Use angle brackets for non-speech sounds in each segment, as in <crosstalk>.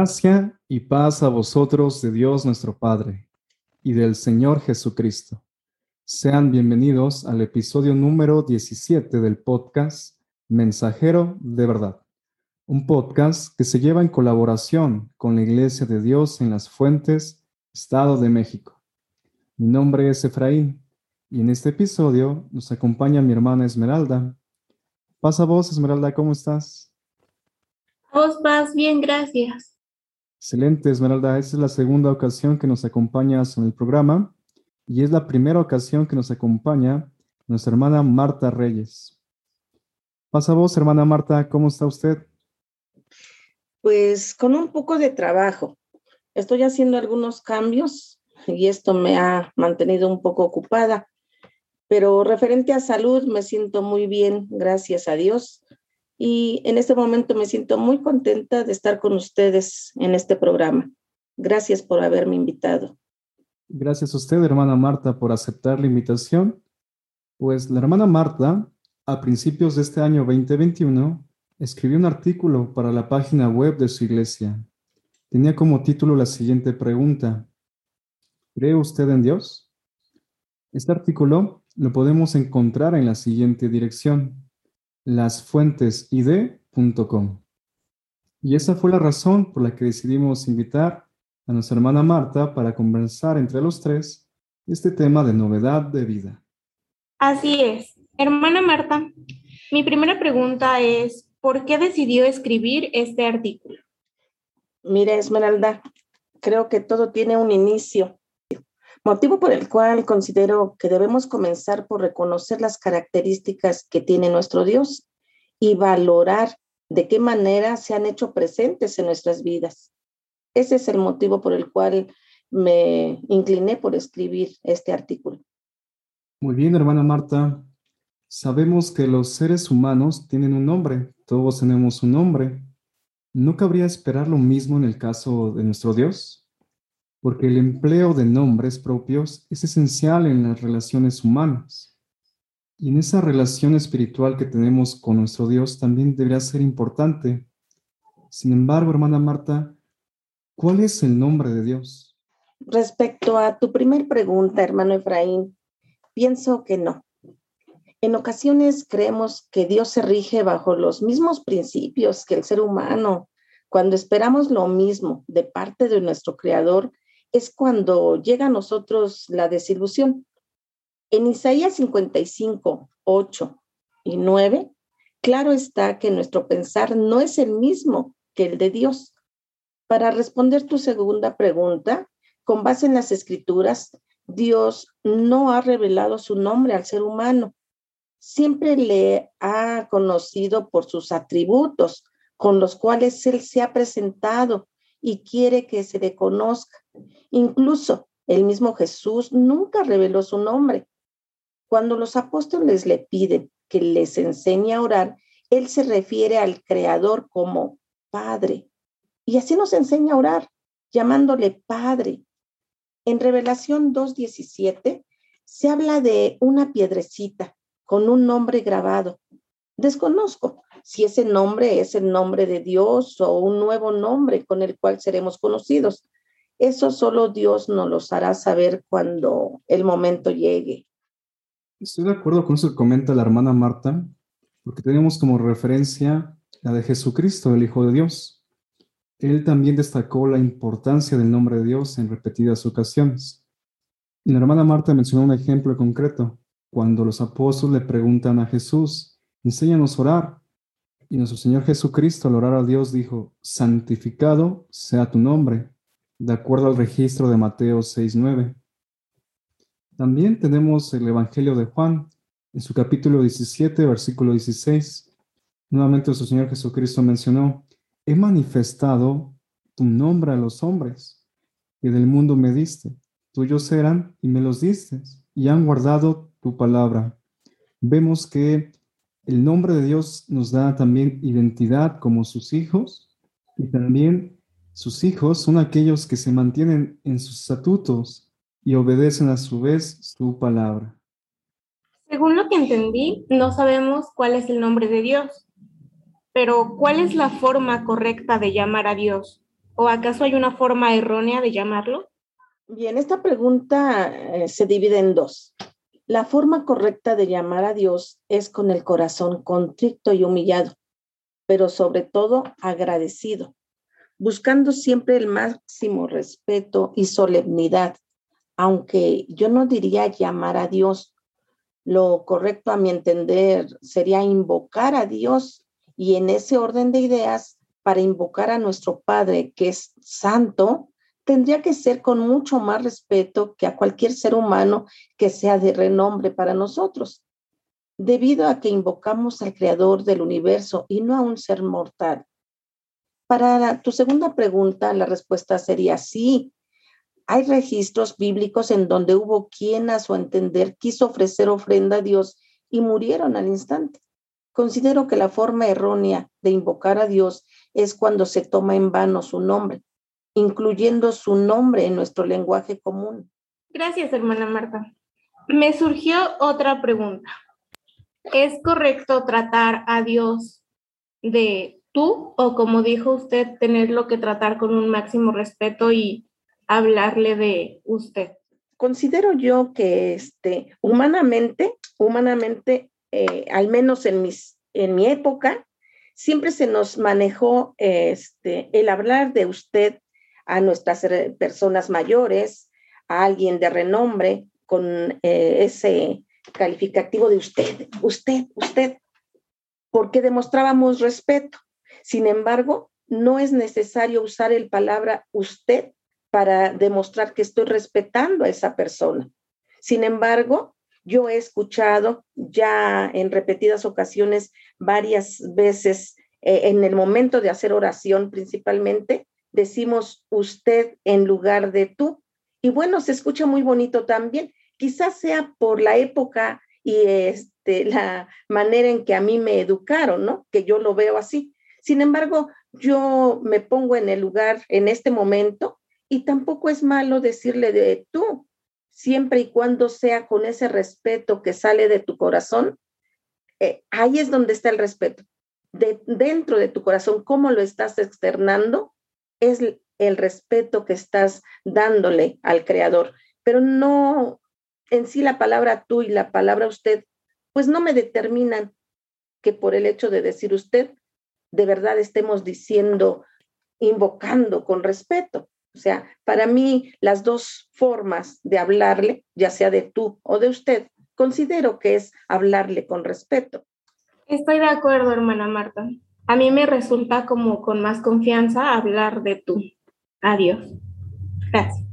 Gracia y paz a vosotros de Dios nuestro Padre y del Señor Jesucristo. Sean bienvenidos al episodio número 17 del podcast Mensajero de Verdad, un podcast que se lleva en colaboración con la Iglesia de Dios en las Fuentes, Estado de México. Mi nombre es Efraín y en este episodio nos acompaña mi hermana Esmeralda. Pasa vos, Esmeralda, ¿cómo estás? Vos vas bien, gracias. Excelente, Esmeralda. Esta es la segunda ocasión que nos acompañas en el programa y es la primera ocasión que nos acompaña nuestra hermana Marta Reyes. Pasa vos, hermana Marta, ¿cómo está usted? Pues con un poco de trabajo. Estoy haciendo algunos cambios y esto me ha mantenido un poco ocupada, pero referente a salud me siento muy bien, gracias a Dios y en este momento me siento muy contenta de estar con ustedes en este programa. Gracias por haberme invitado. Gracias a usted, hermana Marta, por aceptar la invitación. Pues la hermana Marta, a principios de este año 2021, escribió un artículo para la página web de su iglesia. Tenía como título la siguiente pregunta. ¿Cree usted en Dios? Este artículo lo podemos encontrar en la siguiente dirección lasfuentesid.com. Y esa fue la razón por la que decidimos invitar a nuestra hermana Marta para conversar entre los tres este tema de novedad de vida. Así es. Hermana Marta, mi primera pregunta es, ¿por qué decidió escribir este artículo? Mira, Esmeralda, creo que todo tiene un inicio motivo por el cual considero que debemos comenzar por reconocer las características que tiene nuestro Dios y valorar de qué manera se han hecho presentes en nuestras vidas. Ese es el motivo por el cual me incliné por escribir este artículo. Muy bien, hermana Marta. Sabemos que los seres humanos tienen un nombre, todos tenemos un nombre. ¿No cabría esperar lo mismo en el caso de nuestro Dios? Porque el empleo de nombres propios es esencial en las relaciones humanas. Y en esa relación espiritual que tenemos con nuestro Dios también debería ser importante. Sin embargo, hermana Marta, ¿cuál es el nombre de Dios? Respecto a tu primer pregunta, hermano Efraín, pienso que no. En ocasiones creemos que Dios se rige bajo los mismos principios que el ser humano. Cuando esperamos lo mismo de parte de nuestro Creador, es cuando llega a nosotros la desilusión. En Isaías 55, 8 y 9, claro está que nuestro pensar no es el mismo que el de Dios. Para responder tu segunda pregunta, con base en las escrituras, Dios no ha revelado su nombre al ser humano. Siempre le ha conocido por sus atributos, con los cuales Él se ha presentado y quiere que se le conozca. Incluso el mismo Jesús nunca reveló su nombre. Cuando los apóstoles le piden que les enseñe a orar, él se refiere al Creador como Padre. Y así nos enseña a orar, llamándole Padre. En Revelación 2.17 se habla de una piedrecita con un nombre grabado. Desconozco si ese nombre es el nombre de Dios o un nuevo nombre con el cual seremos conocidos. Eso solo Dios nos lo hará saber cuando el momento llegue. Estoy de acuerdo con eso que comenta la hermana Marta, porque tenemos como referencia la de Jesucristo, el Hijo de Dios. Él también destacó la importancia del nombre de Dios en repetidas ocasiones. Y la hermana Marta mencionó un ejemplo concreto, cuando los apóstoles le preguntan a Jesús, enséñanos a orar. Y nuestro Señor Jesucristo al orar a Dios dijo, santificado sea tu nombre de acuerdo al registro de Mateo 6.9. También tenemos el Evangelio de Juan, en su capítulo 17, versículo 16. Nuevamente nuestro Señor Jesucristo mencionó, he manifestado tu nombre a los hombres, que del mundo me diste. Tuyos eran y me los diste, y han guardado tu palabra. Vemos que el nombre de Dios nos da también identidad como sus hijos y también sus hijos son aquellos que se mantienen en sus estatutos y obedecen a su vez su palabra. Según lo que entendí, no sabemos cuál es el nombre de Dios, pero ¿cuál es la forma correcta de llamar a Dios? ¿O acaso hay una forma errónea de llamarlo? Bien, esta pregunta eh, se divide en dos. La forma correcta de llamar a Dios es con el corazón contrito y humillado, pero sobre todo agradecido, buscando siempre el máximo respeto y solemnidad, aunque yo no diría llamar a Dios. Lo correcto a mi entender sería invocar a Dios y en ese orden de ideas, para invocar a nuestro Padre, que es santo, tendría que ser con mucho más respeto que a cualquier ser humano que sea de renombre para nosotros, debido a que invocamos al Creador del universo y no a un ser mortal. Para tu segunda pregunta, la respuesta sería sí. Hay registros bíblicos en donde hubo quien a su entender quiso ofrecer ofrenda a Dios y murieron al instante. Considero que la forma errónea de invocar a Dios es cuando se toma en vano su nombre, incluyendo su nombre en nuestro lenguaje común. Gracias, hermana Marta. Me surgió otra pregunta. ¿Es correcto tratar a Dios de tú o como dijo usted, tenerlo que tratar con un máximo respeto y hablarle de usted? Considero yo que este, humanamente, humanamente, eh, al menos en, mis, en mi época, siempre se nos manejó este, el hablar de usted a nuestras personas mayores, a alguien de renombre con eh, ese calificativo de usted, usted, usted, porque demostrábamos respeto. Sin embargo, no es necesario usar el palabra usted para demostrar que estoy respetando a esa persona. Sin embargo, yo he escuchado ya en repetidas ocasiones, varias veces eh, en el momento de hacer oración principalmente, decimos usted en lugar de tú. Y bueno, se escucha muy bonito también. Quizás sea por la época y este, la manera en que a mí me educaron, ¿no? Que yo lo veo así. Sin embargo, yo me pongo en el lugar en este momento y tampoco es malo decirle de tú, siempre y cuando sea con ese respeto que sale de tu corazón. Eh, ahí es donde está el respeto. De, dentro de tu corazón, cómo lo estás externando, es el respeto que estás dándole al creador, pero no en sí la palabra tú y la palabra usted, pues no me determinan que por el hecho de decir usted, de verdad estemos diciendo, invocando con respeto. O sea, para mí las dos formas de hablarle, ya sea de tú o de usted, considero que es hablarle con respeto. Estoy de acuerdo, hermana Marta a mí me resulta como con más confianza hablar de tú. Adiós. Gracias.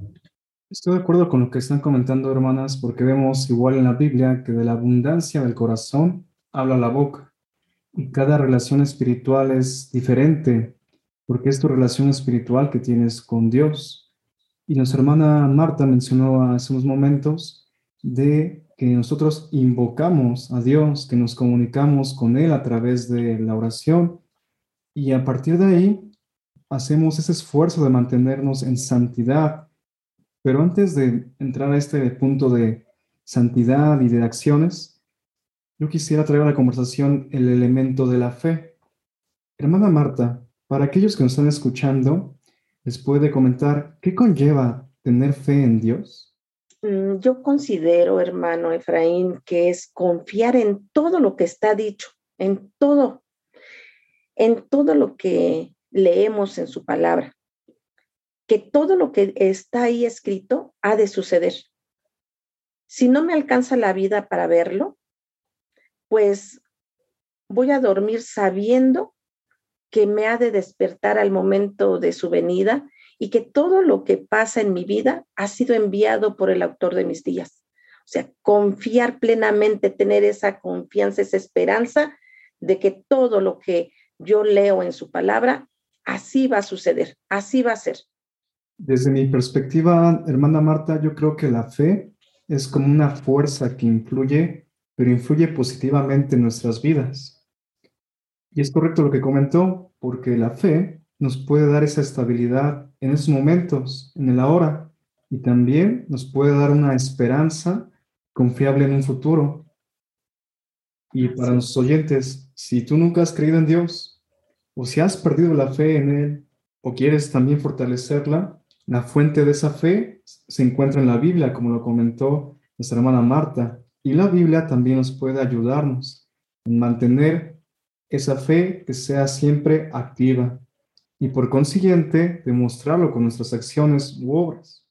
Estoy de acuerdo con lo que están comentando, hermanas, porque vemos igual en la Biblia que de la abundancia del corazón habla la boca. Y cada relación espiritual es diferente, porque es tu relación espiritual que tienes con Dios. Y nuestra hermana Marta mencionó hace unos momentos de que nosotros invocamos a Dios, que nos comunicamos con Él a través de la oración y a partir de ahí, hacemos ese esfuerzo de mantenernos en santidad. Pero antes de entrar a este punto de santidad y de acciones, yo quisiera traer a la conversación el elemento de la fe. Hermana Marta, para aquellos que nos están escuchando, ¿les puede comentar qué conlleva tener fe en Dios? Mm, yo considero, hermano Efraín, que es confiar en todo lo que está dicho, en todo en todo lo que leemos en su palabra, que todo lo que está ahí escrito ha de suceder. Si no me alcanza la vida para verlo, pues voy a dormir sabiendo que me ha de despertar al momento de su venida y que todo lo que pasa en mi vida ha sido enviado por el autor de mis días. O sea, confiar plenamente, tener esa confianza, esa esperanza de que todo lo que yo leo en su palabra, así va a suceder, así va a ser. Desde mi perspectiva, hermana Marta, yo creo que la fe es como una fuerza que influye, pero influye positivamente en nuestras vidas. Y es correcto lo que comentó, porque la fe nos puede dar esa estabilidad en esos momentos, en el ahora, y también nos puede dar una esperanza confiable en un futuro. Y para los oyentes, si tú nunca has creído en Dios o si has perdido la fe en Él o quieres también fortalecerla, la fuente de esa fe se encuentra en la Biblia, como lo comentó nuestra hermana Marta. Y la Biblia también nos puede ayudarnos en mantener esa fe que sea siempre activa y por consiguiente demostrarlo con nuestras acciones u obras.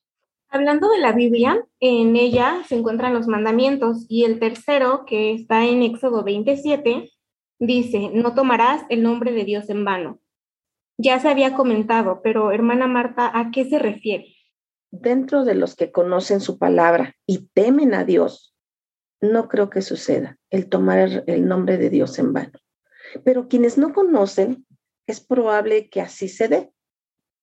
Hablando de la Biblia, en ella se encuentran los mandamientos y el tercero, que está en Éxodo 27, dice, no tomarás el nombre de Dios en vano. Ya se había comentado, pero hermana Marta, ¿a qué se refiere? Dentro de los que conocen su palabra y temen a Dios, no creo que suceda el tomar el nombre de Dios en vano. Pero quienes no conocen, es probable que así se dé.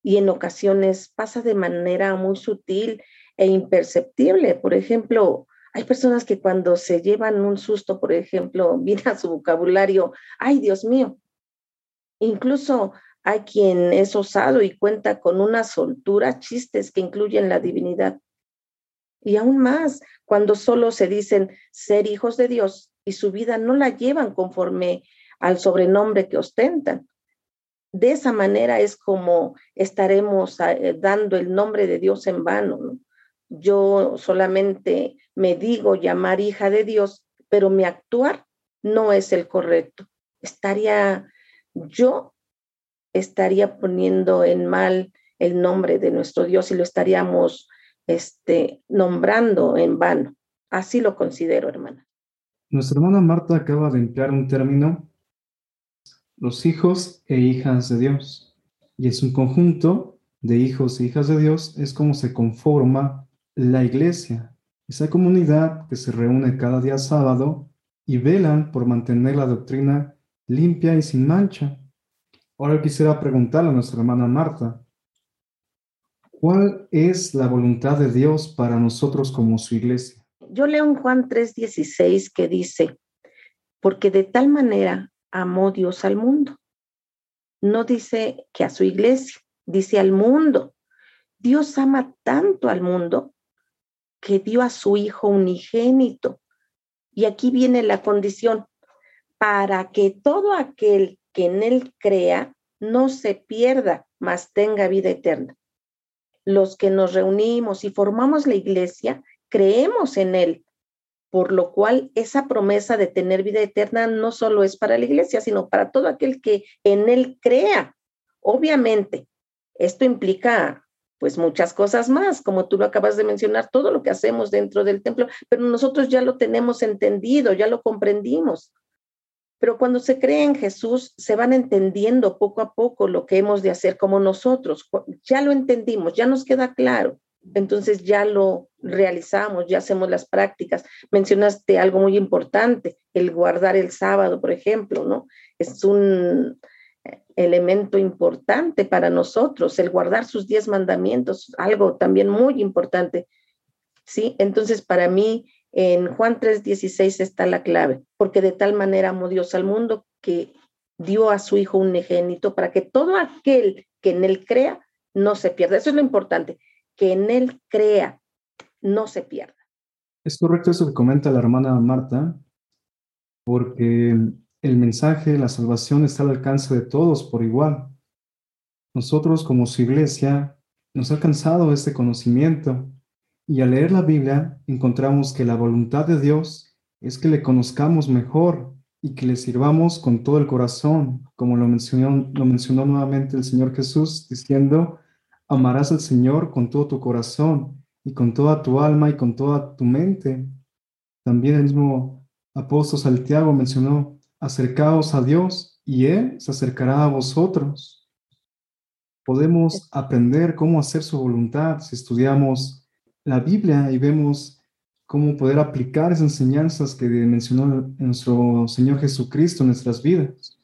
Y en ocasiones pasa de manera muy sutil e imperceptible. Por ejemplo, hay personas que cuando se llevan un susto, por ejemplo, <laughs> viene su vocabulario, ay Dios mío. Incluso hay quien es osado y cuenta con una soltura, chistes que incluyen la divinidad. Y aún más, cuando solo se dicen ser hijos de Dios y su vida no la llevan conforme al sobrenombre que ostentan. De esa manera es como estaremos eh, dando el nombre de Dios en vano. Yo solamente me digo llamar hija de Dios, pero mi actuar no es el correcto. Estaría, yo estaría poniendo en mal el nombre de nuestro Dios y lo estaríamos este, nombrando en vano. Así lo considero, hermana. Nuestra hermana Marta acaba de emplear un término, los hijos e hijas de Dios. Y es un conjunto de hijos e hijas de Dios, es como se conforma la iglesia, esa comunidad que se reúne cada día sábado y velan por mantener la doctrina limpia y sin mancha. Ahora quisiera preguntarle a nuestra hermana Marta, ¿cuál es la voluntad de Dios para nosotros como su iglesia? Yo leo en Juan 3:16 que dice, porque de tal manera amó Dios al mundo. No dice que a su iglesia, dice al mundo. Dios ama tanto al mundo que dio a su Hijo unigénito. Y aquí viene la condición, para que todo aquel que en Él crea no se pierda, mas tenga vida eterna. Los que nos reunimos y formamos la iglesia, creemos en Él, por lo cual esa promesa de tener vida eterna no solo es para la iglesia, sino para todo aquel que en Él crea. Obviamente, esto implica pues muchas cosas más, como tú lo acabas de mencionar, todo lo que hacemos dentro del templo, pero nosotros ya lo tenemos entendido, ya lo comprendimos. Pero cuando se cree en Jesús, se van entendiendo poco a poco lo que hemos de hacer como nosotros. Ya lo entendimos, ya nos queda claro. Entonces ya lo realizamos, ya hacemos las prácticas. Mencionaste algo muy importante, el guardar el sábado, por ejemplo, ¿no? Es un, elemento importante para nosotros, el guardar sus diez mandamientos, algo también muy importante. ¿Sí? Entonces, para mí, en Juan 3:16 está la clave, porque de tal manera amó Dios al mundo que dio a su Hijo un unigénito para que todo aquel que en él crea no se pierda. Eso es lo importante, que en él crea, no se pierda. Es correcto eso que comenta la hermana Marta, porque el mensaje, la salvación está al alcance de todos por igual. Nosotros como su iglesia nos ha alcanzado este conocimiento y al leer la Biblia encontramos que la voluntad de Dios es que le conozcamos mejor y que le sirvamos con todo el corazón, como lo mencionó, lo mencionó nuevamente el Señor Jesús, diciendo, amarás al Señor con todo tu corazón y con toda tu alma y con toda tu mente. También el mismo apóstol Santiago mencionó, acercaos a Dios y Él se acercará a vosotros. Podemos aprender cómo hacer su voluntad si estudiamos la Biblia y vemos cómo poder aplicar esas enseñanzas que mencionó nuestro Señor Jesucristo en nuestras vidas.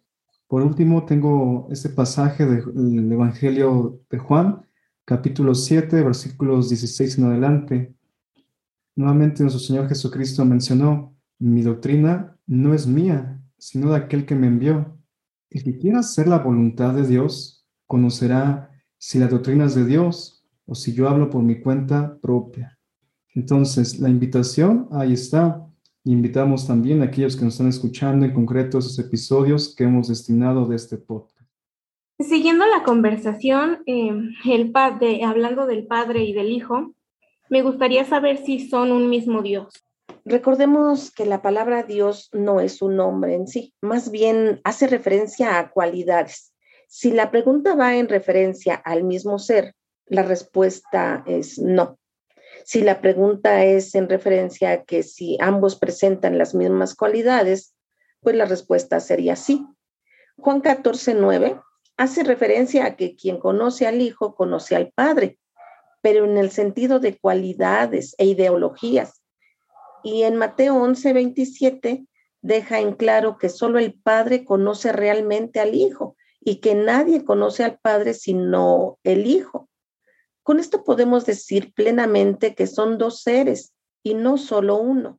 Por último, tengo este pasaje del Evangelio de Juan, capítulo 7, versículos 16 en adelante. Nuevamente nuestro Señor Jesucristo mencionó, mi doctrina no es mía, sino de aquel que me envió. El que quiera hacer la voluntad de Dios conocerá si la doctrina es de Dios o si yo hablo por mi cuenta propia. Entonces, la invitación ahí está. Invitamos también a aquellos que nos están escuchando, en concreto esos episodios que hemos destinado de este podcast. Siguiendo la conversación, eh, el padre, hablando del Padre y del Hijo, me gustaría saber si son un mismo Dios. Recordemos que la palabra Dios no es un nombre en sí, más bien hace referencia a cualidades. Si la pregunta va en referencia al mismo ser, la respuesta es no. Si la pregunta es en referencia a que si ambos presentan las mismas cualidades, pues la respuesta sería sí. Juan 14, 9 hace referencia a que quien conoce al Hijo conoce al Padre, pero en el sentido de cualidades e ideologías. Y en Mateo 11, 27 deja en claro que solo el Padre conoce realmente al Hijo y que nadie conoce al Padre sino el Hijo. Con esto podemos decir plenamente que son dos seres y no solo uno.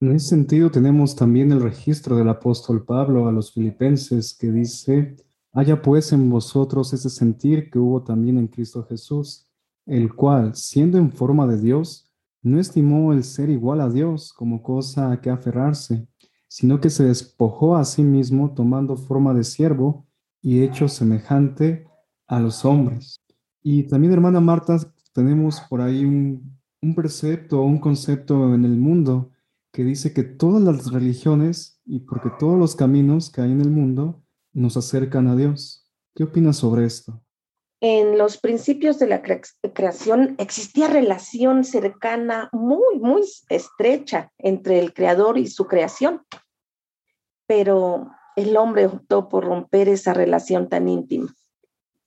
En ese sentido tenemos también el registro del apóstol Pablo a los filipenses que dice, Haya pues en vosotros ese sentir que hubo también en Cristo Jesús, el cual, siendo en forma de Dios, no estimó el ser igual a Dios como cosa a que aferrarse, sino que se despojó a sí mismo tomando forma de siervo y hecho semejante a los hombres. Y también, hermana Marta, tenemos por ahí un, un precepto o un concepto en el mundo que dice que todas las religiones y porque todos los caminos que hay en el mundo nos acercan a Dios. ¿Qué opinas sobre esto? En los principios de la creación existía relación cercana, muy, muy estrecha entre el creador y su creación, pero el hombre optó por romper esa relación tan íntima.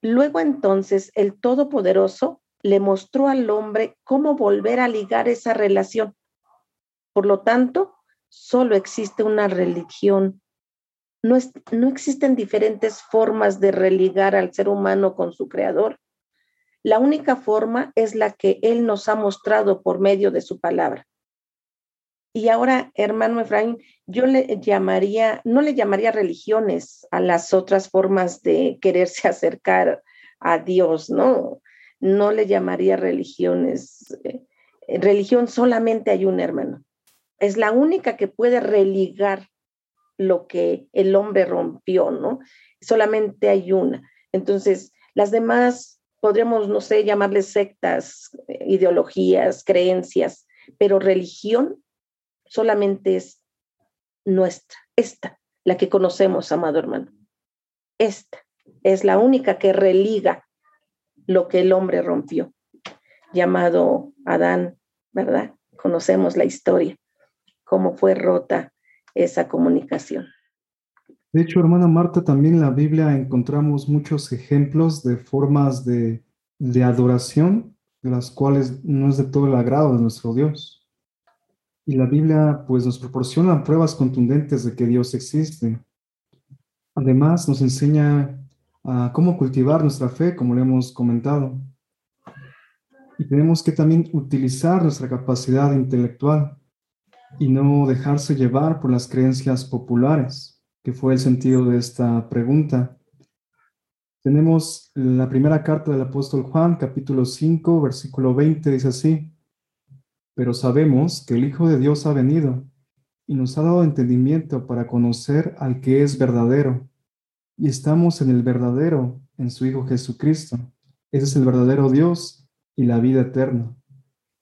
Luego entonces el Todopoderoso le mostró al hombre cómo volver a ligar esa relación. Por lo tanto, solo existe una religión no, existen diferentes formas de religar al ser humano con su creador. La única forma es la que Él nos ha mostrado por medio de su palabra. Y ahora, hermano Efraín, yo le llamaría, no le llamaría religiones a las otras formas de quererse <laughs> acercar a Dios, ¿no? No le llamaría religiones. Eh, religión solamente hay un hermano. Es la única que puede religar lo que el hombre rompió, ¿no? Solamente hay una. Entonces, las demás podríamos, no sé, llamarles sectas, eh, ideologías, creencias, pero religión solamente es nuestra, esta, la que conocemos, amado hermano. Esta es la única que religa lo que el hombre rompió, llamado Adán, ¿verdad? Conocemos la historia, cómo fue rota esa comunicación. De hecho, hermana Marta, también en la Biblia encontramos muchos ejemplos de formas de, de adoración, de las cuales no es de todo el agrado de nuestro Dios. Y la Biblia pues nos proporciona pruebas contundentes de que Dios existe. Además nos enseña a cómo cultivar nuestra fe, como le hemos comentado. Y tenemos que también utilizar nuestra capacidad intelectual y no dejarse llevar por las creencias populares, que fue el sentido de esta pregunta. Tenemos la primera carta del apóstol Juan, capítulo 5, versículo 20, dice así, pero sabemos que el Hijo de Dios ha venido y nos ha dado entendimiento para conocer al que es verdadero, y estamos en el verdadero, en su Hijo Jesucristo. Ese es el verdadero Dios y la vida eterna.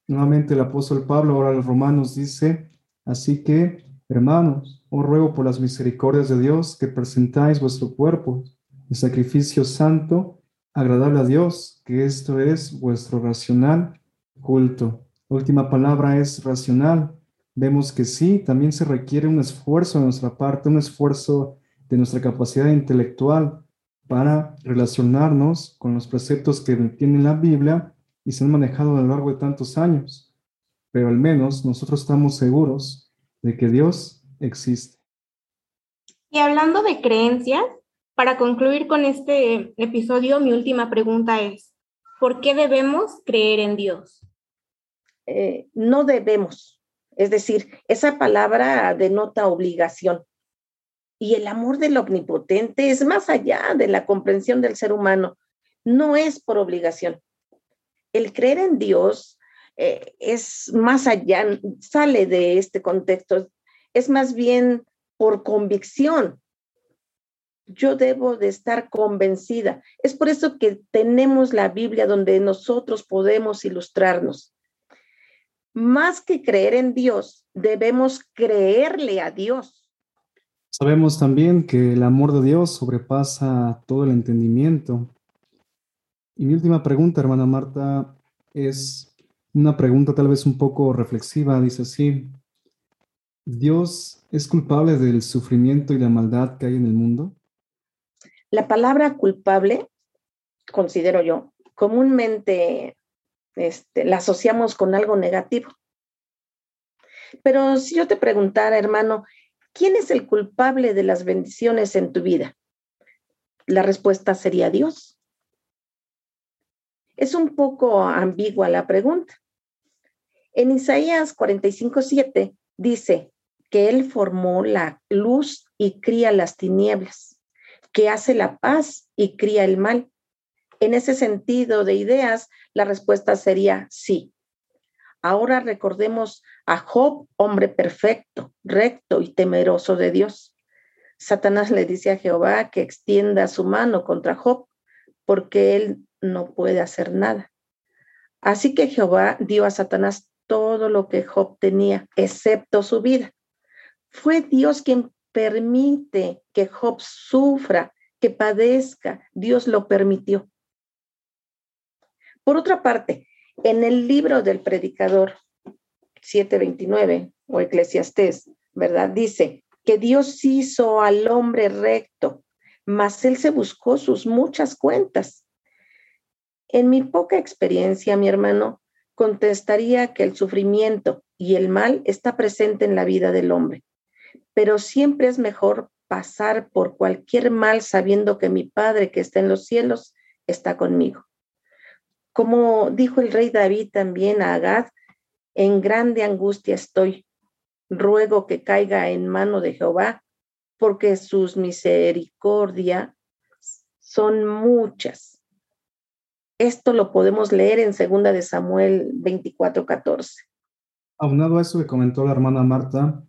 Nuevamente el apóstol Pablo ahora los romanos dice, Así que, hermanos, os ruego por las misericordias de Dios que presentáis vuestro cuerpo en sacrificio santo, agradable a Dios, que esto es vuestro racional culto. Última palabra es racional. Vemos que sí, también se requiere un esfuerzo de nuestra parte, un esfuerzo de nuestra capacidad intelectual para relacionarnos con los preceptos que tiene la Biblia y se han manejado a lo largo de tantos años pero al menos nosotros estamos seguros de que Dios existe. Y hablando de creencias, para concluir con este episodio, mi última pregunta es, ¿por qué debemos creer en Dios? Eh, no debemos, es decir, esa palabra denota obligación. Y el amor del omnipotente es más allá de la comprensión del ser humano, no es por obligación. El creer en Dios eh, es más allá, sale de este contexto, es más bien por convicción. yo debo de estar convencida. Es por eso que tenemos la Biblia donde nosotros podemos ilustrarnos. Más que creer en Dios, debemos creerle a Dios. Sabemos también que el amor de Dios sobrepasa todo el entendimiento. Y mi última pregunta, hermana Marta, es una pregunta tal vez un poco reflexiva. Dice así, ¿Dios es culpable del sufrimiento y la maldad que hay en el mundo? La palabra culpable, considero yo, comúnmente este, la asociamos con algo negativo. Pero si yo te preguntara, hermano, ¿quién es el culpable de las bendiciones en tu vida? La respuesta sería Dios. Es un poco ambigua la pregunta. En Isaías 45, dice que Él formó la luz y cría las tinieblas que hace la paz y cría el mal. En ese sentido de ideas, la respuesta sería sí. Ahora recordemos a Job, hombre perfecto, recto y temeroso de Dios. Satanás le dice a Jehová que extienda su mano contra Job, porque él no puede hacer nada. Así que Jehová dio a Satanás todo lo que Job tenía, excepto su vida. Fue Dios quien permite que Job sufra, que padezca. Dios lo permitió. Por otra parte, en el libro del predicador 729 o Eclesiastés, ¿verdad? Dice que Dios hizo al hombre recto, mas él se buscó sus muchas cuentas. En mi poca experiencia, mi hermano, contestaría que el sufrimiento y el mal está presente en la vida del hombre pero siempre es mejor pasar por cualquier mal sabiendo que mi Padre que está en los cielos está conmigo. Como dijo el rey David también a Agad, en grande angustia estoy. Ruego que caiga en mano de Jehová, porque sus misericordias son muchas. Esto lo podemos leer en segunda de Samuel 24, 14. Aunado a eso que comentó la hermana Marta,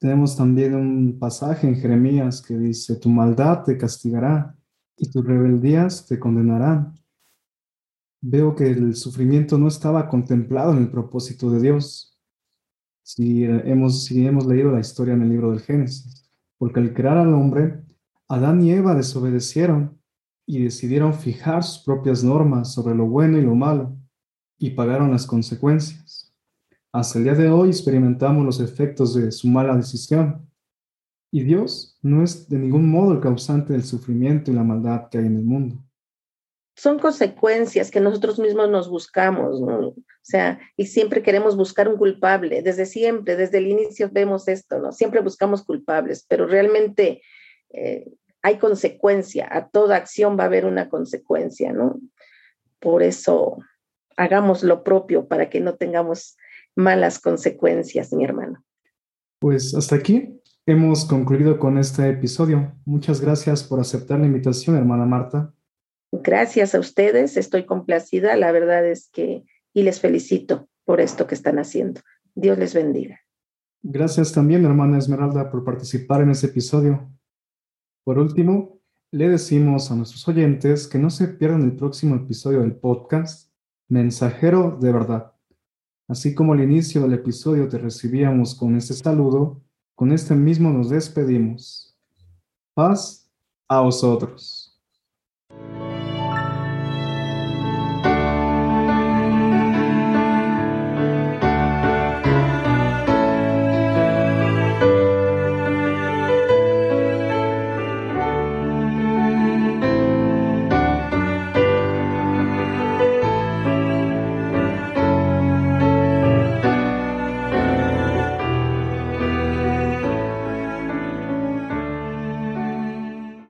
tenemos también un pasaje en Jeremías que dice, tu maldad te castigará y tus rebeldías te condenarán. Veo que el sufrimiento no estaba contemplado en el propósito de Dios. Si hemos, si hemos leído la historia en el libro del Génesis, porque al crear al hombre, Adán y Eva desobedecieron y decidieron fijar sus propias normas sobre lo bueno y lo malo y pagaron las consecuencias. Hasta el día de hoy experimentamos los efectos de su mala decisión. Y Dios no es de ningún modo el causante del sufrimiento y la maldad que hay en el mundo. Son consecuencias que nosotros mismos nos buscamos, ¿no? O sea, y siempre queremos buscar un culpable. Desde siempre, desde el inicio vemos esto, ¿no? Siempre buscamos culpables, pero realmente eh, hay consecuencia. A toda acción va a haber una consecuencia, ¿no? Por eso hagamos lo propio para que no tengamos malas consecuencias, mi hermano. Pues hasta aquí hemos concluido con este episodio. Muchas gracias por aceptar la invitación, hermana Marta. Gracias a ustedes, estoy complacida. La verdad es que, y les felicito por esto que están haciendo. Dios les bendiga. Gracias también, hermana Esmeralda, por participar en este episodio. Por último, le decimos a nuestros oyentes que no se pierdan el próximo episodio del podcast Mensajero de Verdad. Así como al inicio del episodio te recibíamos con este saludo, con este mismo nos despedimos. Paz a vosotros.